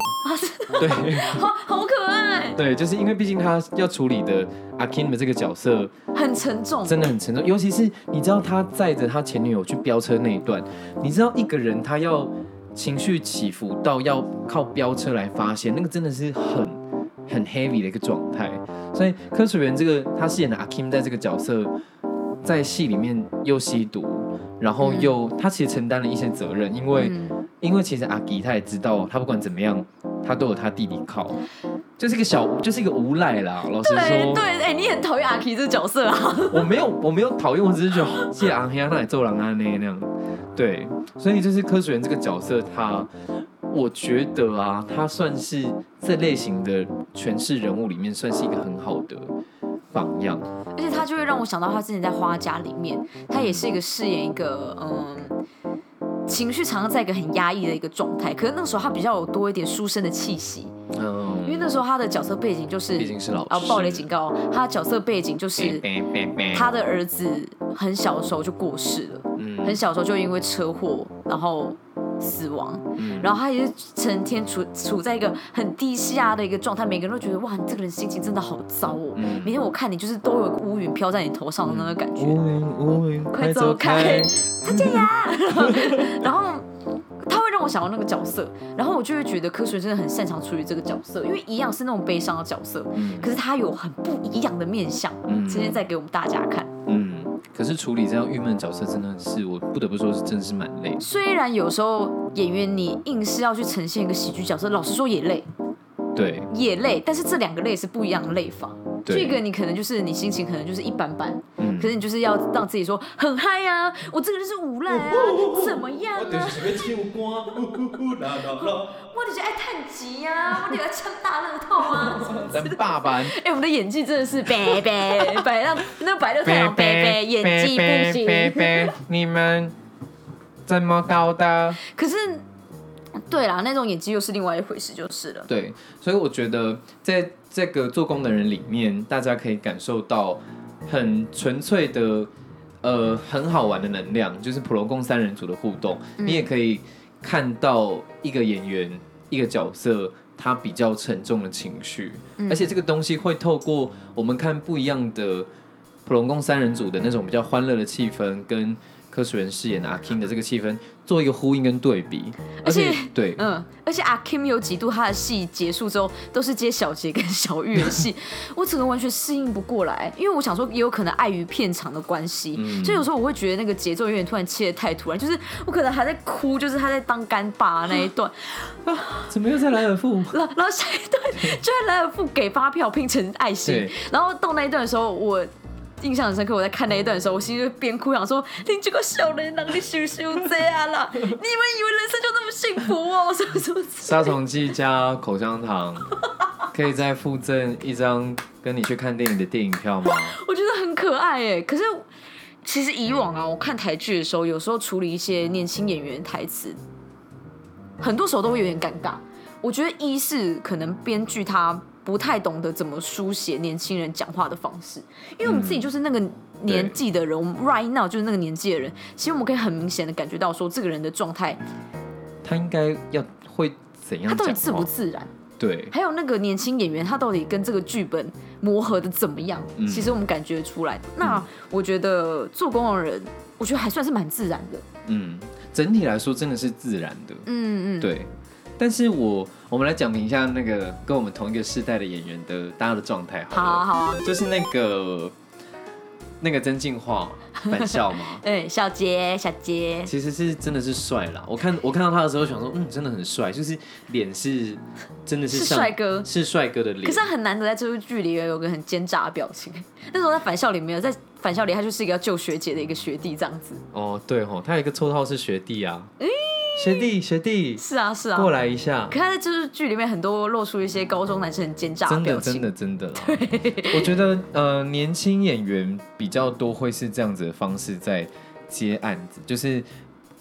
对。好好可爱，对，就是因为毕竟他要处理的阿 Kim 的这个角色很沉重，真的很沉重，尤其是你知道他载着他前女友去飙车那一段，你知道一个人他要情绪起伏到要靠飙车来发泄，那个真的是很很 heavy 的一个状态。所以柯楚元这个他饰演的阿 Kim 在这个角色在戏里面又吸毒，然后又、他其实承担了一些责任，因为、嗯因为其实阿吉他也知道，他不管怎么样，他都有他弟弟靠，就是一个小就是一个无赖啦。老实说，对对，哎、你很讨厌阿吉这个角色啊？我没有，我没有讨厌，我只是觉得哦谢阿黑那里做狼啊那那样，对，所以就是科学员这个角色，他我觉得啊，他算是这类型的诠释人物里面，算是一个很好的榜样。而且他就会让我想到他之前在《花家》里面，他也是一个饰演一个嗯。情绪常常在一个很压抑的一个状态，可是那个时候他比较有多一点书生的气息，嗯，因为那时候他的角色背景就是，毕竟是老师。啊，暴雷警告，他的角色背景就是 他他的儿子很小的时候就过世了，嗯。很小的时候就因为车祸然后死亡，嗯。然后他也是成天处处在一个很低下的一个状态，每个人都觉得哇，你这个人心情真的好糟哦，嗯。每天我看你就是都有乌云飘在你头上的那个感觉，乌云乌云快走开，再见呀！然后他会让我想到那个角色，然后我就会觉得柯学真的很擅长处理这个角色，因为一样是那种悲伤的角色，嗯。可是他有很不一样的面相，嗯。今天再给我们大家看。嗯，可是处理这样郁闷的角色，真的是我不得不说是真的是蛮累。虽然有时候演员你硬是要去呈现一个喜剧角色，老实说也累，对也累，但是这两个累是不一样的累法。对这个你可能就是你心情可能就是一般般，嗯可是你就是要让自己说很嗨啊，我这个人是无赖啊，怎么样啊？我就是爱叹气呀，我就爱唱大乐透啊。咱爸爸 哎、我们的演技真的是白白白让 那白乐太阳白白，演技不行。你们怎么搞的？可是，对啦，那种演技又是另外一回事，就是了。对，所以我觉得在这个做工的人里面，大家可以感受到很纯粹的，呃，很好玩的能量，就是普罗宫三人组的互动。你也可以看到一个演员、一个角色。他比较沉重的情绪，而且这个东西会透过我们看不一样的普龙宫三人组的那种比较欢乐的气氛，跟柯水人饰演的阿 King 的这个气氛做一个呼应跟对比，而且对，嗯，而且阿 Kim 有几度他的戏结束之后都是接小杰跟小玉的戏，我整个完全适应不过来，因为我想说也有可能碍于片长的关系，嗯。所以有时候我会觉得那个节奏有点突然切的太突然，就是我可能还在哭，就是他在当干爸那一段，啊 怎么又在莱尔富？然后然后下一段就在莱尔富给发票拼成爱心，然后到那一段的时候我。印象很深刻，我在看那一段的时候，我心里就边哭想说：“你这个小人让你羞羞这样啦！你们以为人生就那么幸福哦？什么什么之类的？”杀虫剂加口香糖，可以再附赠一张跟你去看电影的电影票吗？我觉得很可爱哎。可是其实以往啊，我看台剧的时候，有时候处理一些年轻演员台词，很多时候都会有点尴尬。我觉得一是可能编剧他不太懂得怎么书写年轻人讲话的方式，因为我们自己就是那个年纪的人，我们 right now 就是那个年纪的人，其实我们可以很明显的感觉到说这个人的状态，他应该要会怎样他到底自不？自然。对，还有那个年轻演员，他到底跟这个剧本磨合的怎么样？嗯其实我们感觉出来。那我觉得做工的人，我觉得还算是蛮自然的。嗯，整体来说真的是自然的，嗯嗯，对。但是我我们来讲评一下那个跟我们同一个世代的演员的大家的状态好好，啊好啊。就是那个那个曾敬化 返校嘛，对、小杰小杰，其实是真的是帅啦。我看我看到他的时候，想说，嗯，真的很帅，就是脸是真的是是像帅哥是帅哥的脸。可是他很难得在这部剧里有个很奸诈的表情。那时候在返校里没有，在返校里他就是一个要救学姐的一个学弟这样子。哦，对哦，他有一个绰号是学弟啊，学弟学弟，是啊是啊。过来一下。可他在这部剧里面很多露出一些高中男生很奸诈真表情。的真的真的啦，我觉得呃年轻演员比较多会是这样子的方式在接案子，就是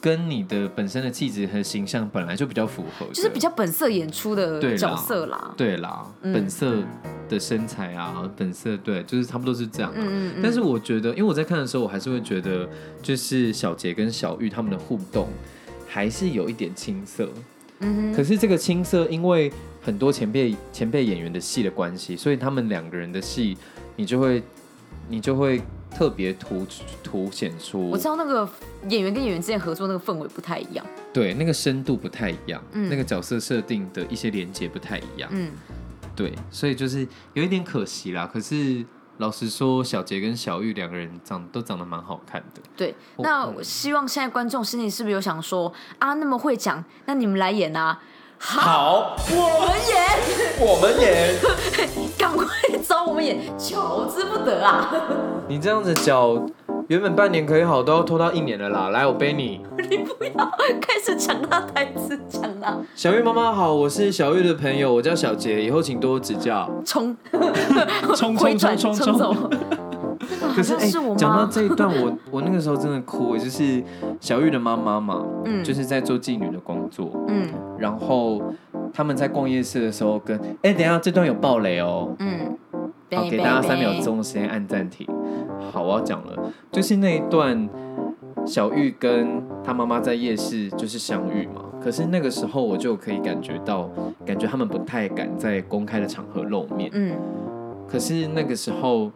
跟你的本身的气质和形象本来就比较符合，就是比较本色演出的角色啦。对啦，嗯本色的身材啊，本色对，就是差不多是这样、啊。嗯嗯嗯但是我觉得，因为我在看的时候，我还是会觉得，就是小杰跟小玉他们的互动，还是有一点青涩。嗯可是这个青涩，因为很多前辈前辈演员的戏的关系，所以他们两个人的戏，你就会你就会特别突凸显出我知道那个演员跟演员之间合作那个氛围不太一样。对那个深度不太一样，嗯那个角色设定的一些连接不太一样。嗯，对，所以就是有一点可惜啦。可是老实说，小杰跟小玉两个人长都长得蛮好看的。对。那我希望现在观众心里是不是有想说啊，那么会讲，那你们来演啊？好，我们演，我们演。赶快找我们演，求之不得啊！你这样子脚原本半年可以好，都要拖到一年了啦。来，我背你。你不要开始抢他台词，抢他小玉妈妈好，我是小玉的朋友，我叫小杰，以后请多指教。冲，冲 回转冲冲冲。可是哎，讲、到妈，这一段，我我那个时候真的哭，就是小玉的妈妈嘛，嗯。就是在做妓女的工作，嗯。然后他们在逛夜市的时候跟，哎、等一下这段有暴雷哦，嗯，好，给大家三秒钟的时间按暂停。好，我要讲了，就是那一段小玉跟她妈妈在夜市就是相遇嘛。可是那个时候我就可以感觉到，感觉他们不太敢在公开的场合露面。嗯可是那个时候，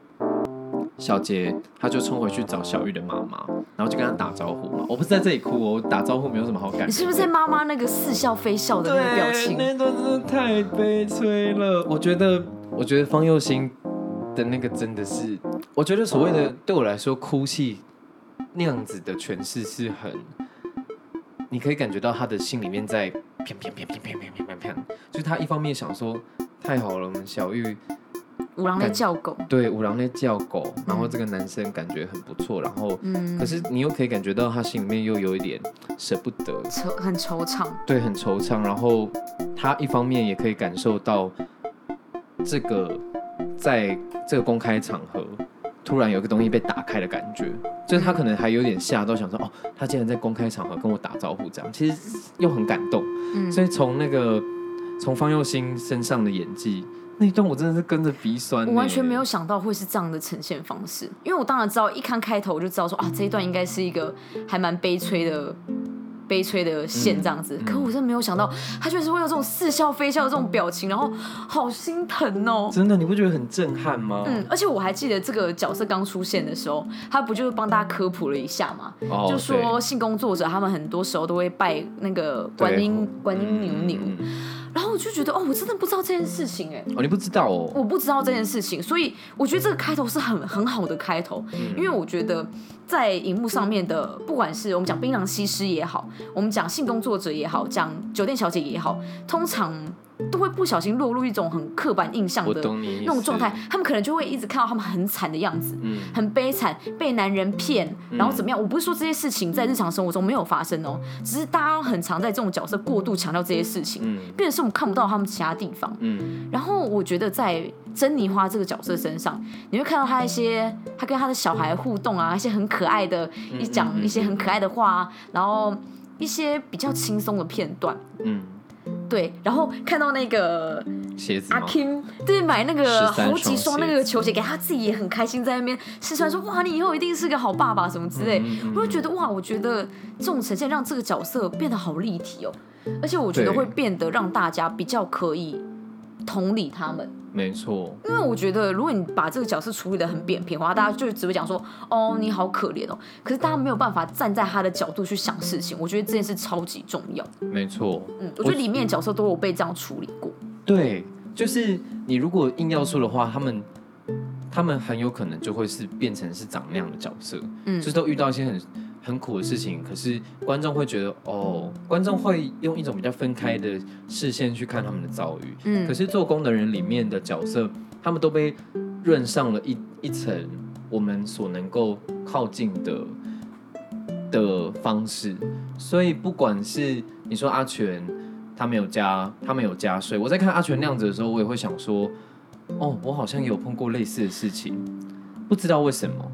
小杰他就冲回去找小玉的妈妈，然后就跟他打招呼嘛。我不是在这里哭哦，我打招呼没有什么好感。你是不是在妈妈那个似笑非笑的那个表情？那段真的太悲催了。我觉得，我觉得方佑兴的那个真的是，我觉得所谓的对我来说，哭泣那样子的诠释是很，你可以感觉到他的心里面在砰砰砰砰砰砰砰砰，就是他一方面想说太好了，我们小玉五郎在叫狗，对五郎在叫狗，然后这个男生感觉很不错，然后。嗯可，是你又可以感觉到他心里面又有一点舍不得，惆很惆怅。对，很惆怅。然后他一方面也可以感受到这个在这个公开场合突然有一个东西被打开的感觉，就是他可能还有点吓到，想说哦，他竟然在公开场合跟我打招呼，这样其实又很感动。嗯，所以从那个从方佑兴身上的演技那一段，我真的是跟着鼻酸呢。我完全没有想到会是这样的呈现方式，因为我当然知道，一看开头我就知道说啊，这一段应该是一个还蛮悲催的。悲催的线这样子，嗯。可我真的没有想到，他居然是会有这种似笑非笑的这种表情，然后好心疼哦。真的，你不觉得很震撼吗？嗯，而且我还记得这个角色刚出现的时候，他不就是帮大家科普了一下嘛？哦就说性工作者他们很多时候都会拜那个观音观音牛牛，嗯嗯。嗯然后我就觉得哦，我真的不知道这件事情哎、哦，你不知道哦。我不知道这件事情，所以我觉得这个开头是很很好的开头，因为我觉得在荧幕上面的，不管是我们讲槟榔西施也好，我们讲性工作者也好，讲酒店小姐也好，通常都会不小心落入一种很刻板印象的那种状态，他们可能就会一直看到他们很惨的样子，嗯。很悲惨，被男人骗，然后怎么样？我不是说这些事情在日常生活中没有发生哦，只是大家很常在这种角色过度强调这些事情，嗯。变成是我们看不到他们其他地方。嗯。然后我觉得在珍妮花这个角色身上，你会看到她一些她跟她的小孩互动啊，一些很可爱的，一讲一些很可爱的话啊，然后一些比较轻松的片段。嗯，对，然后看到那个阿鞋子阿？Kim 对买那个好几双双那个球鞋给他自己也很开心，在那边试穿说哇，你以后一定是个好爸爸什么之类。我就觉得哇，我觉得这种呈现让这个角色变得好立体哦，而且我觉得会变得让大家比较可以同理他们。没错，因为我觉得，如果你把这个角色处理的很扁平的话，大家就只会讲说，哦，你好可怜哦。可是大家没有办法站在他的角度去想事情，我觉得这件事超级重要。没错。嗯，我觉得里面的角色都有被这样处理过。对，就是你如果硬要说的话，他们他们很有可能就会是变成是长那样的角色，嗯就是都遇到一些很很苦的事情，可是观众会觉得哦，观众会用一种比较分开的视线去看他们的遭遇。嗯可是做工的人里面的角色，他们都被润上了一一层我们所能够靠近的的方式，所以不管是你说阿全他没有加他没有加税，我在看阿全那样子的时候，我也会想说，哦，我好像也有碰过类似的事情，不知道为什么。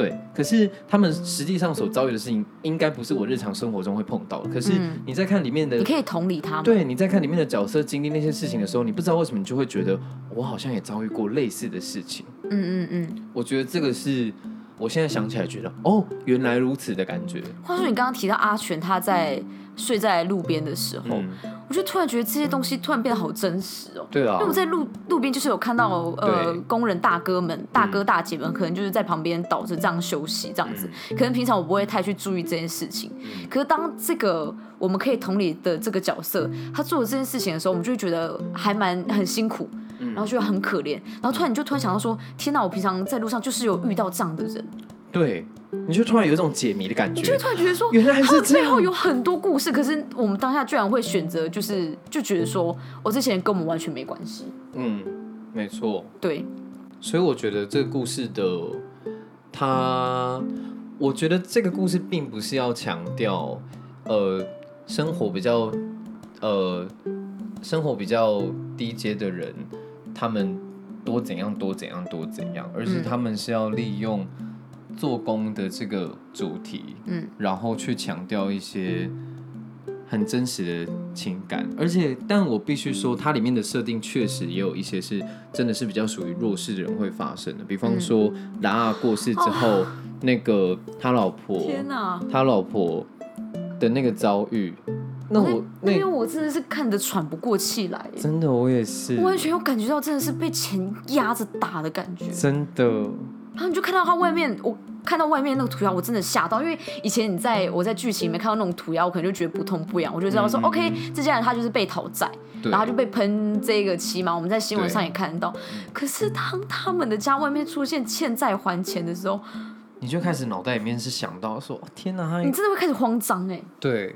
对，可是他们实际上所遭遇的事情，应该不是我日常生活中会碰到的。可是嗯你在看里面的你可以同理他们。对，你在看里面的角色经历那些事情的时候，你不知道为什么，你就会觉得我好像也遭遇过类似的事情。嗯嗯嗯。我觉得这个是我现在想起来觉得哦，原来如此的感觉。话说你刚刚提到阿全他在睡在路边的时候，嗯，我就突然觉得这些东西突然变得好真实哦。对啊。因为，我在路路边就是有看到呃工人大哥们、大哥大姐们，可能就是在旁边倒着这样休息这样子。嗯。可能平常我不会太去注意这件事情，可是当这个我们可以同理的这个角色，他做了这件事情的时候，我们就会觉得还蛮很辛苦，嗯。然后觉得很可怜，然后突然你就突然想到说，天哪，我平常在路上就是有遇到这样的人，对，你就突然有一种解谜的感觉你就会。突然觉得说，原来是背后有很多故事，可是我们当下居然会选择就是就觉得说，我这些人跟我们完全没关系，嗯，没错。对，所以我觉得这个故事的它，我觉得这个故事并不是要强调，呃，生活比较，呃，生活比较低阶的人，他们多怎样多怎样多怎样，而是嗯他们是要利用做工的这个主题，嗯，然后去强调一些。很真实的情感，而且，但我必须说，它里面的设定确实也有一些是真的是比较属于弱势的人会发生的，比方说拉阿过世之后，那个他老婆，哦天哪！他老婆的那个遭遇，那我那那边我真的是看得喘不过气来，真的我也是，完全有感觉到真的是被钱压着打的感觉。真的，然后你就看到他外面，我看到外面那个涂鸦，我真的吓到，因为以前你在我在剧情里面看到那种涂鸦，我可能就觉得不痛不痒，我就知道说、OK，这家人他就是被讨债，然后就被喷这个漆嘛，我们在新闻上也看到。可是当他们的家外面出现欠债还钱的时候，你就开始脑袋里面是想到说，哦天哪，他你真的会开始慌张哎、对，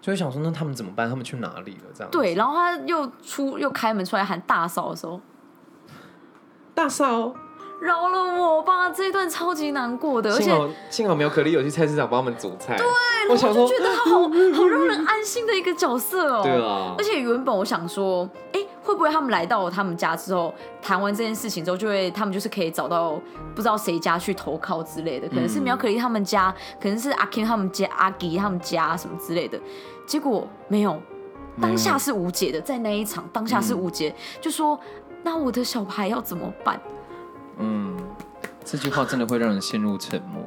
就会想说，那他们怎么办？他们去哪里了？这样子。对，然后他又出又开门出来喊大嫂的时候，大嫂，饶了我吧，这一段超级难过的，而且幸好幸好苗可丽有去菜市场帮我们煮菜，对，我想说我就，觉得他好 好让人安心的一个角色哦。对啊而且原本我想说，哎、会不会他们来到他们家之后，谈完这件事情之后，就会他们就是可以找到不知道谁家去投靠之类的，可能是嗯苗可丽他们家，可能是阿 Ken 他们家、阿吉他们家什么之类的。结果没有，当下是无解的，在那一场当下是无解，就说那我的小孩要怎么办？嗯，这句话真的会让人陷入沉默。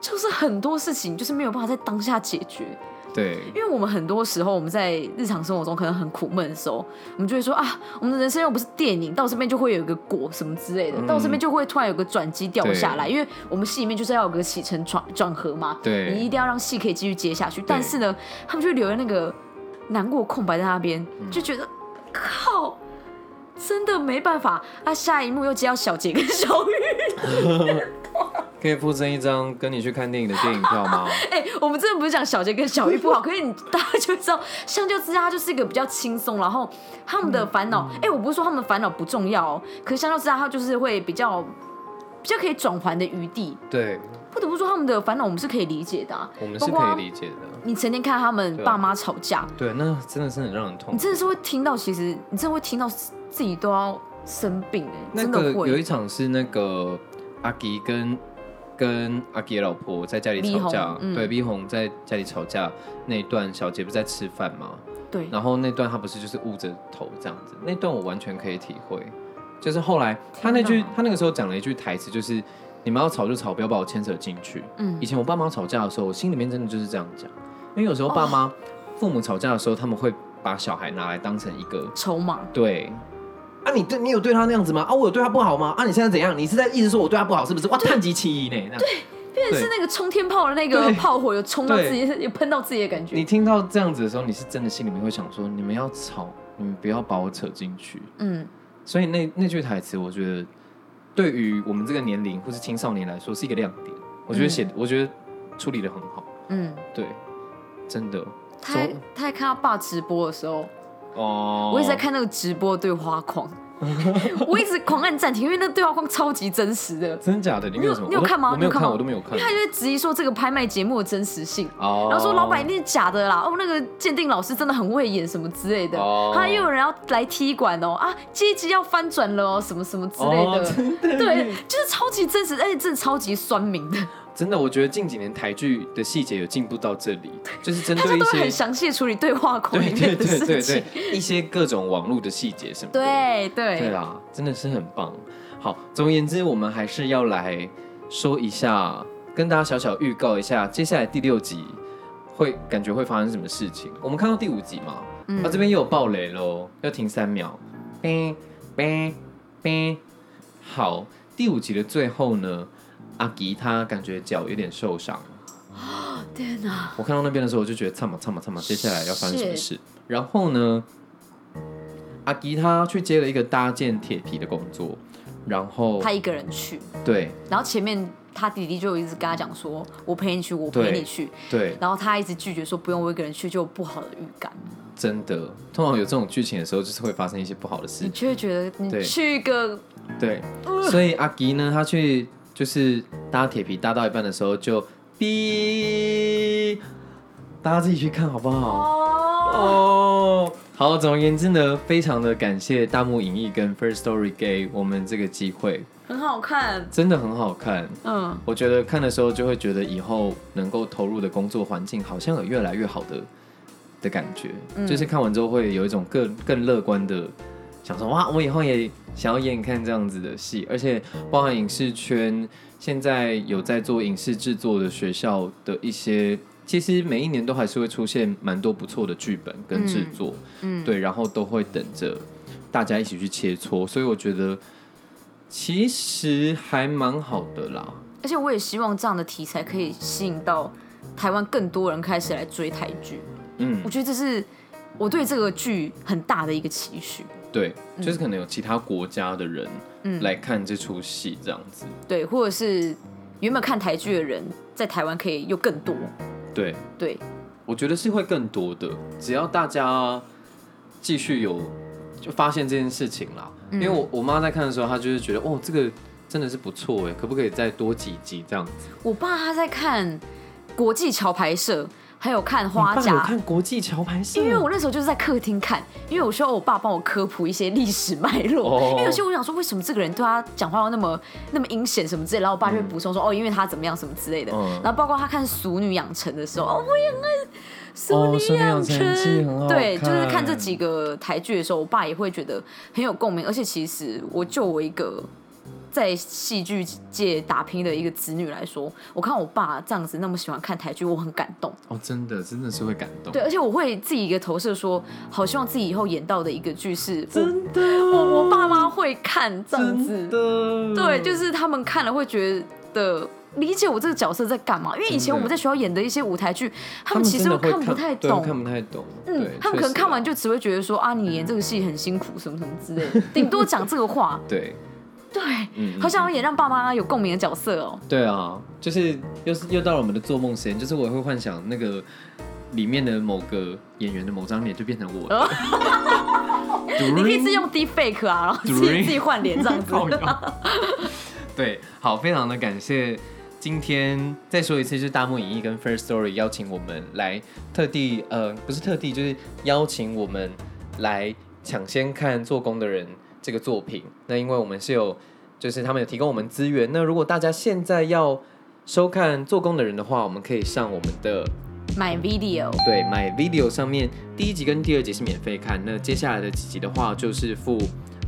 就是很多事情就是没有办法在当下解决。对，因为我们很多时候我们在日常生活中可能很苦闷的时候，我们就会说啊，我们的人生又不是电影，到这边就会有一个果什么之类的，嗯到这边就会突然有个转机掉下来，因为我们戏里面就是要有个起承转转合嘛，对你一定要让戏可以继续接下去。但是呢，他们就留在那个难过空白在那边，嗯就觉得靠。真的没办法，啊！下一幕又接到小杰跟小玉，可以附赠一张跟你去看电影的电影票吗？哎、我们真的不是讲小杰跟小玉不好，可是你大家就知道，相较之下，他就是一个比较轻松，然后他们的烦恼，哎、我不是说他们的烦恼不重要哦，可是相较之下，他就是会比较比较可以转圜的余地。对，不得不说，他们的烦恼我们是可以理解的、啊，我们是可以理解的。你成天看他们爸妈吵架，对，那真的是很让人痛苦。你真的是会听到，其实你真的会听到自己都要生病哎、那真的个有一会。场是那个阿吉跟跟阿吉的老婆在家里吵架对，逼红在家里吵架那一段，小杰不是在吃饭吗？对，然后那段他不是就是捂着头这样子，那段我完全可以体会。就是后来他那句天哪他那个时候讲了一句台词，就是你们要吵就吵，不要把我牵扯进去。嗯以前我爸妈吵架的时候，我心里面真的就是这样讲，因为有时候爸妈、父母吵架的时候，他们会把小孩拿来当成一个筹码，对。啊，你对你有对他那样子吗？啊，我有对他不好吗？啊，你现在怎样？你是在一直说我对他不好是不是？哇，叹极其疑呢。那样变成是那个冲天炮的那个炮火有冲到自己，有喷到自己的感觉。你听到这样子的时候，你是真的心里面会想说，你们要吵，你们不要把我扯进去。嗯，所以那那句台词，我觉得对于我们这个年龄或是青少年来说是一个亮点。我觉得写，我觉得处理的很好。嗯，对，真的。他还他还看他爸直播的时候，哦，我一直在看那个直播对话框，我一直狂按暂停，因为那对话框超级真实的，真的假的？里面有？你有看吗？我没有看，我都没有看。因为。他就会质疑说这个拍卖节目的真实性。哦。然后说老板一定是假的啦，哦，那个鉴定老师真的很会演什么之类的，哦。他又有人要来踢馆哦，啊，阶级要翻转了哦，什么什么之类的。对，就是超级真实，而且真的超级酸民的，真的，我觉得近几年台剧的细节有进步到这里，就是针他对一些很详细的处理对话框里面的对对事情对，一些各种网络的细节什么的。对对对啦，真的是很棒。好，总而言之，我们还是要来说一下，跟大家小小预告一下，接下来第六集会感觉会发生什么事情。我们看到第五集嘛，嗯啊这边又有暴雷喽，要停三秒，哔哔哔。好，第五集的最后呢，阿吉他感觉脚有点受伤。天哪！我看到那边的时候，我就觉得惨嘛惨嘛惨嘛，接下来要发生什么事？然后呢，阿吉他去接了一个搭建铁皮的工作，然后他一个人去，对然后前面他弟弟就一直跟他讲说：“我陪你去，我陪你去。对”，然后他一直拒绝说：“不用，我一个人去就有不好的预感。真的，通常有这种剧情的时候，就是会发生一些不好的”事你。就会觉得你去一个对，所以阿吉呢，他去就是搭铁皮搭到一半的时候就哔，大家自己去看好不好？哦，哦，好，总而言之呢，非常的感谢大木影艺跟 First Story 给我们这个机会，很好看。真的很好看。嗯，我觉得看的时候就会觉得以后能够投入的工作环境好像有越来越好的的感觉，嗯就是看完之后会有一种更更乐观的想说哇，我以后也想要演演看这样子的戏，而且包含影视圈现在有在做影视制作的学校的一些。其实每一年都还是会出现蛮多不错的剧本跟制作，嗯对，然后都会等着大家一起去切磋，所以我觉得其实还蛮好的啦。而且我也希望这样的题材可以吸引到台湾更多人开始来追台剧。嗯我，觉得这是我对这个剧很大的一个期许。对，就是可能有其他国家的人嗯来看这出戏这样子。对，或者是原本看台剧的人在台湾可以又更多。对，对，我觉得是会更多的，只要大家继续有就发现这件事情啦。因为我我妈在看的时候，她就是觉得哦，这个真的是不错哎，可不可以再多几集这样子？我爸他在看国际桥牌社，还有看花甲。看国际桥牌社？因为我那时候就是在客厅看，因为我需要我爸帮我科普一些历史脉络。哦因为有些我想说，为什么这个人对他讲话要那么那么阴险什么之类，然后我爸就会补充说，哦，因为他怎么样什么之类的。嗯然后包括他看《俗女养成》的时候，哦，我也很爱《俗哦俗女女养成对，就是看看这几个台剧的时候，我爸也会觉得很有共鸣。而且其实我就我一个在戏剧界打拼的一个子女来说，我看我爸这样子那么喜欢看台剧，我很感动。哦，真的真的是会感动。对，而且我会自己一个投射说，好希望自己以后演到的一个剧是，真的，我我爸妈会看这样真子，的，对，就是他们看了会觉得理解我这个角色在干嘛，因为以前我们在学校演的一些舞台剧，他他们们其实看不太对懂。看不太懂。嗯，他们可能看完就只会觉得说啊，你演这个戏很辛苦，什么什么之类的，顶多讲这个话。对，对，嗯好想要演让爸妈有共鸣的角色哦。对啊，就是又是又到了我们的做梦时间，就是我会幻想那个里面的某个演员的某张脸就变成我的。你可以 自己用 deepfake 啊，然后自己自己换脸这样子。对，好，非常的感谢。今天再说一次，就是大幕影艺跟 First Story 邀请我们来特地，呃，不是特地，就是邀请我们来抢先看做工的人这个作品。那因为我们是有，就是他们有提供我们资源。那如果大家现在要收看做工的人的话，我们可以上我们的 My video，对 My video 上面第一集跟第二集是免费看，那接下来的几集的话就是付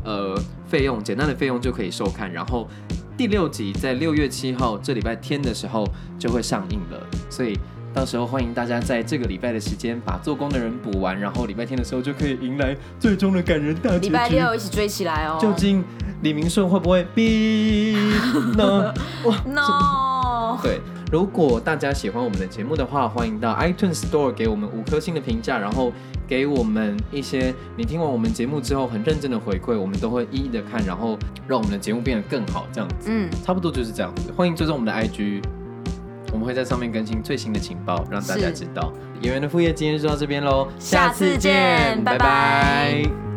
呃费用，简单的费用就可以收看，然后第六集在六月七号这礼拜天的时候就会上映了，所以到时候欢迎大家在这个礼拜的时间把做工的人补完，然后礼拜天的时候就可以迎来最终的感人大结局。礼拜六一起追起来哦。究竟李明顺会不会逼呢？哇 No，对，如果大家喜欢我们的节目的话，欢迎到 iTunes Store 给我们五颗星的评价，然后给我们一些你听完我们节目之后很认真的回馈，我们都会一一的看，然后让我们的节目变得更好，这样子，嗯，差不多就是这样子。欢迎追踪我们的 IG，我们会在上面更新最新的情报，让大家知道。演员的副业今天就到这边喽，下次见拜拜。拜拜